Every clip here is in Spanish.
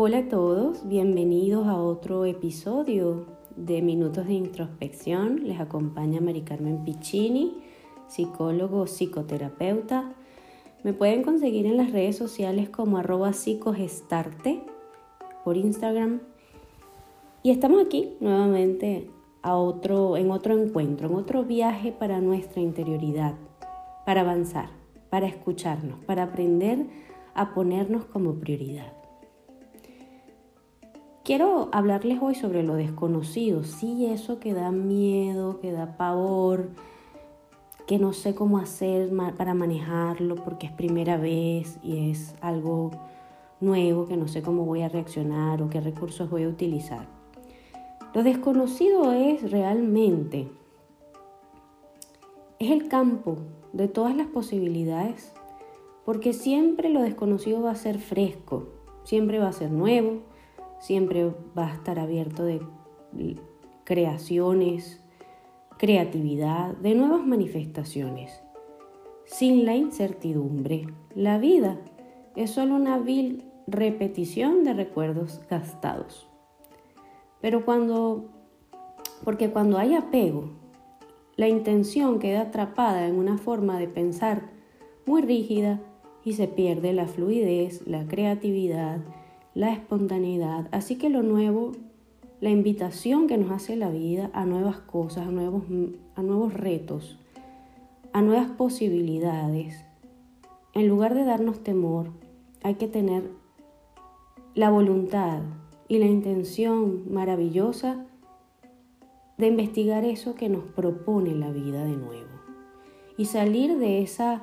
Hola a todos, bienvenidos a otro episodio de Minutos de Introspección. Les acompaña Mari Carmen Piccini, psicólogo, psicoterapeuta. Me pueden conseguir en las redes sociales como arroba por Instagram. Y estamos aquí nuevamente a otro, en otro encuentro, en otro viaje para nuestra interioridad, para avanzar, para escucharnos, para aprender a ponernos como prioridad. Quiero hablarles hoy sobre lo desconocido, sí, eso que da miedo, que da pavor, que no sé cómo hacer para manejarlo porque es primera vez y es algo nuevo, que no sé cómo voy a reaccionar o qué recursos voy a utilizar. Lo desconocido es realmente, es el campo de todas las posibilidades, porque siempre lo desconocido va a ser fresco, siempre va a ser nuevo, siempre va a estar abierto de creaciones, creatividad, de nuevas manifestaciones. Sin la incertidumbre, la vida es solo una vil repetición de recuerdos gastados. Pero cuando, porque cuando hay apego, la intención queda atrapada en una forma de pensar muy rígida y se pierde la fluidez, la creatividad, la espontaneidad. Así que lo nuevo, la invitación que nos hace la vida a nuevas cosas, a nuevos, a nuevos retos, a nuevas posibilidades. En lugar de darnos temor, hay que tener la voluntad y la intención maravillosa de investigar eso que nos propone la vida de nuevo y salir de esa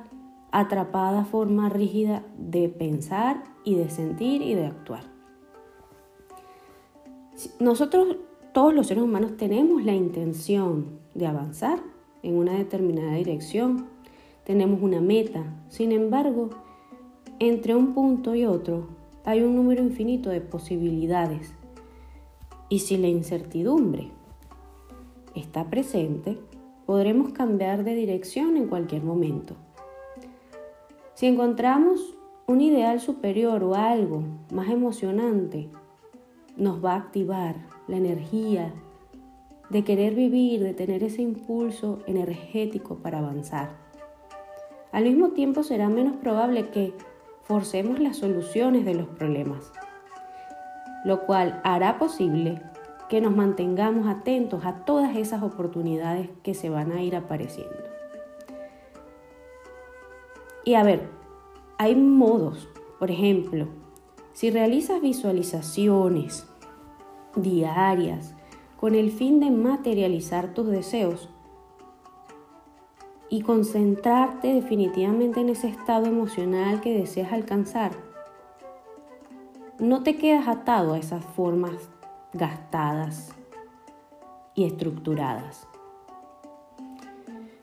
atrapada forma rígida de pensar y de sentir y de actuar. Nosotros, todos los seres humanos, tenemos la intención de avanzar en una determinada dirección, tenemos una meta, sin embargo, entre un punto y otro hay un número infinito de posibilidades. Y si la incertidumbre está presente, podremos cambiar de dirección en cualquier momento. Si encontramos un ideal superior o algo más emocionante, nos va a activar la energía de querer vivir, de tener ese impulso energético para avanzar. Al mismo tiempo será menos probable que forcemos las soluciones de los problemas, lo cual hará posible que nos mantengamos atentos a todas esas oportunidades que se van a ir apareciendo. Y a ver, hay modos. Por ejemplo, si realizas visualizaciones diarias con el fin de materializar tus deseos y concentrarte definitivamente en ese estado emocional que deseas alcanzar, no te quedas atado a esas formas gastadas y estructuradas.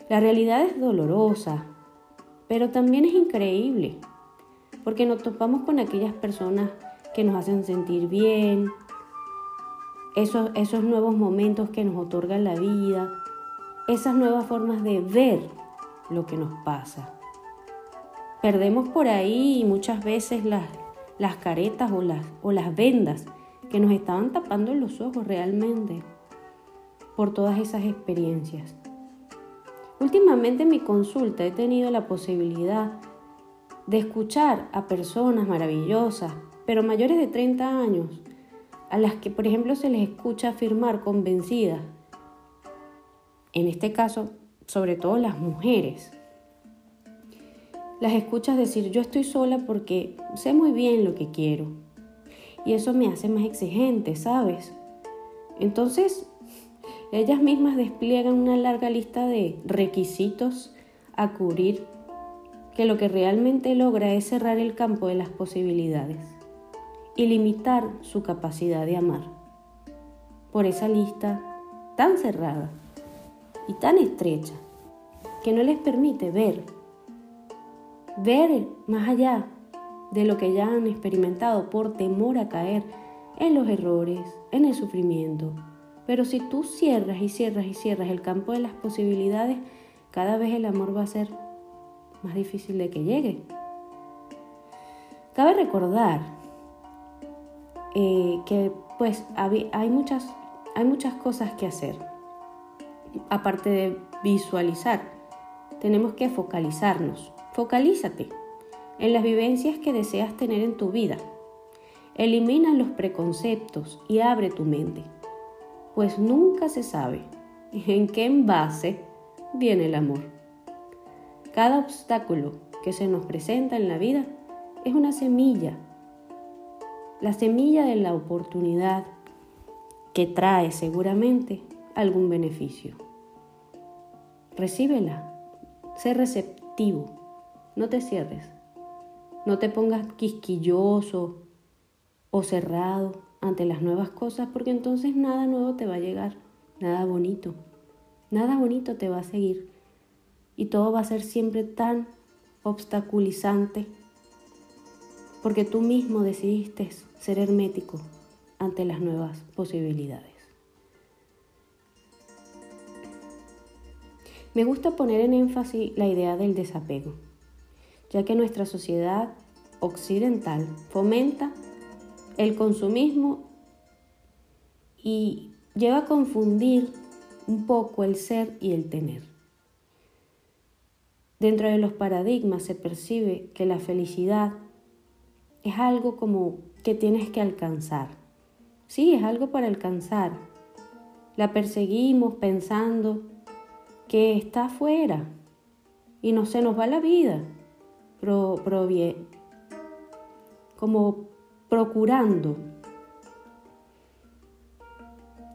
La realidad es dolorosa, pero también es increíble, porque nos topamos con aquellas personas que nos hacen sentir bien, esos, esos nuevos momentos que nos otorgan la vida, esas nuevas formas de ver lo que nos pasa. Perdemos por ahí muchas veces las, las caretas o las, o las vendas que nos estaban tapando los ojos realmente por todas esas experiencias. Últimamente en mi consulta he tenido la posibilidad de escuchar a personas maravillosas, pero mayores de 30 años, a las que por ejemplo se les escucha afirmar convencidas, en este caso sobre todo las mujeres, las escuchas decir yo estoy sola porque sé muy bien lo que quiero y eso me hace más exigente, ¿sabes? Entonces ellas mismas despliegan una larga lista de requisitos a cubrir que lo que realmente logra es cerrar el campo de las posibilidades y limitar su capacidad de amar. Por esa lista tan cerrada y tan estrecha que no les permite ver, ver más allá de lo que ya han experimentado por temor a caer en los errores, en el sufrimiento, pero si tú cierras y cierras y cierras el campo de las posibilidades, cada vez el amor va a ser más difícil de que llegue. Cabe recordar eh, que pues hay muchas, hay muchas cosas que hacer. Aparte de visualizar, tenemos que focalizarnos. Focalízate en las vivencias que deseas tener en tu vida. Elimina los preconceptos y abre tu mente, pues nunca se sabe en qué envase viene el amor. Cada obstáculo que se nos presenta en la vida es una semilla, la semilla de la oportunidad que trae seguramente algún beneficio. Recíbela, sé receptivo, no te cierres, no te pongas quisquilloso o cerrado ante las nuevas cosas porque entonces nada nuevo te va a llegar, nada bonito, nada bonito te va a seguir y todo va a ser siempre tan obstaculizante porque tú mismo decidiste ser hermético ante las nuevas posibilidades. Me gusta poner en énfasis la idea del desapego, ya que nuestra sociedad occidental fomenta el consumismo y lleva a confundir un poco el ser y el tener. Dentro de los paradigmas se percibe que la felicidad es algo como que tienes que alcanzar. Sí, es algo para alcanzar. La perseguimos pensando que está afuera y no se nos va la vida pro, como procurando,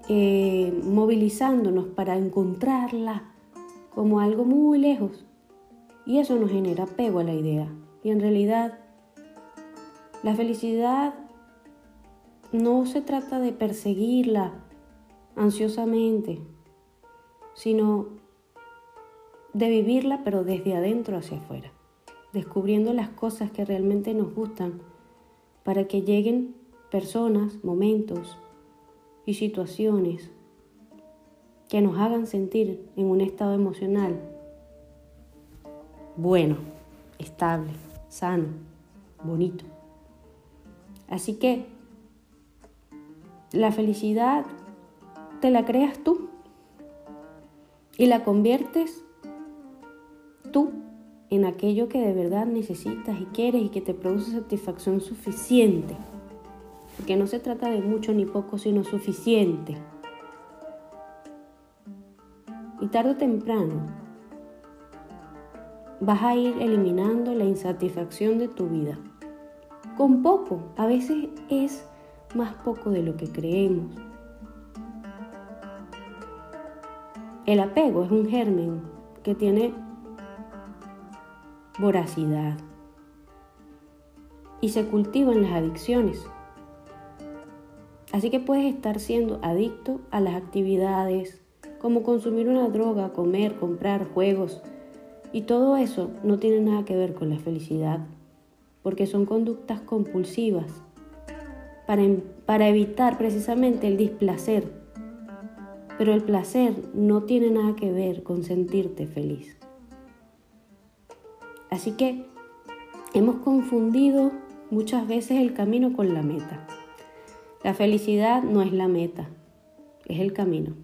eh, movilizándonos para encontrarla como algo muy lejos. Y eso nos genera apego a la idea. Y en realidad, la felicidad no se trata de perseguirla ansiosamente, sino de vivirla pero desde adentro hacia afuera, descubriendo las cosas que realmente nos gustan para que lleguen personas, momentos y situaciones que nos hagan sentir en un estado emocional bueno, estable, sano, bonito. Así que la felicidad te la creas tú y la conviertes tú en aquello que de verdad necesitas y quieres y que te produce satisfacción suficiente. Porque no se trata de mucho ni poco, sino suficiente. Y tarde o temprano vas a ir eliminando la insatisfacción de tu vida. Con poco, a veces es más poco de lo que creemos. El apego es un germen que tiene voracidad y se cultiva en las adicciones. Así que puedes estar siendo adicto a las actividades como consumir una droga, comer, comprar juegos, y todo eso no tiene nada que ver con la felicidad, porque son conductas compulsivas para, para evitar precisamente el displacer. Pero el placer no tiene nada que ver con sentirte feliz. Así que hemos confundido muchas veces el camino con la meta. La felicidad no es la meta, es el camino.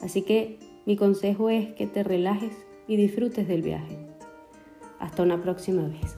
Así que mi consejo es que te relajes y disfrutes del viaje. Hasta una próxima vez.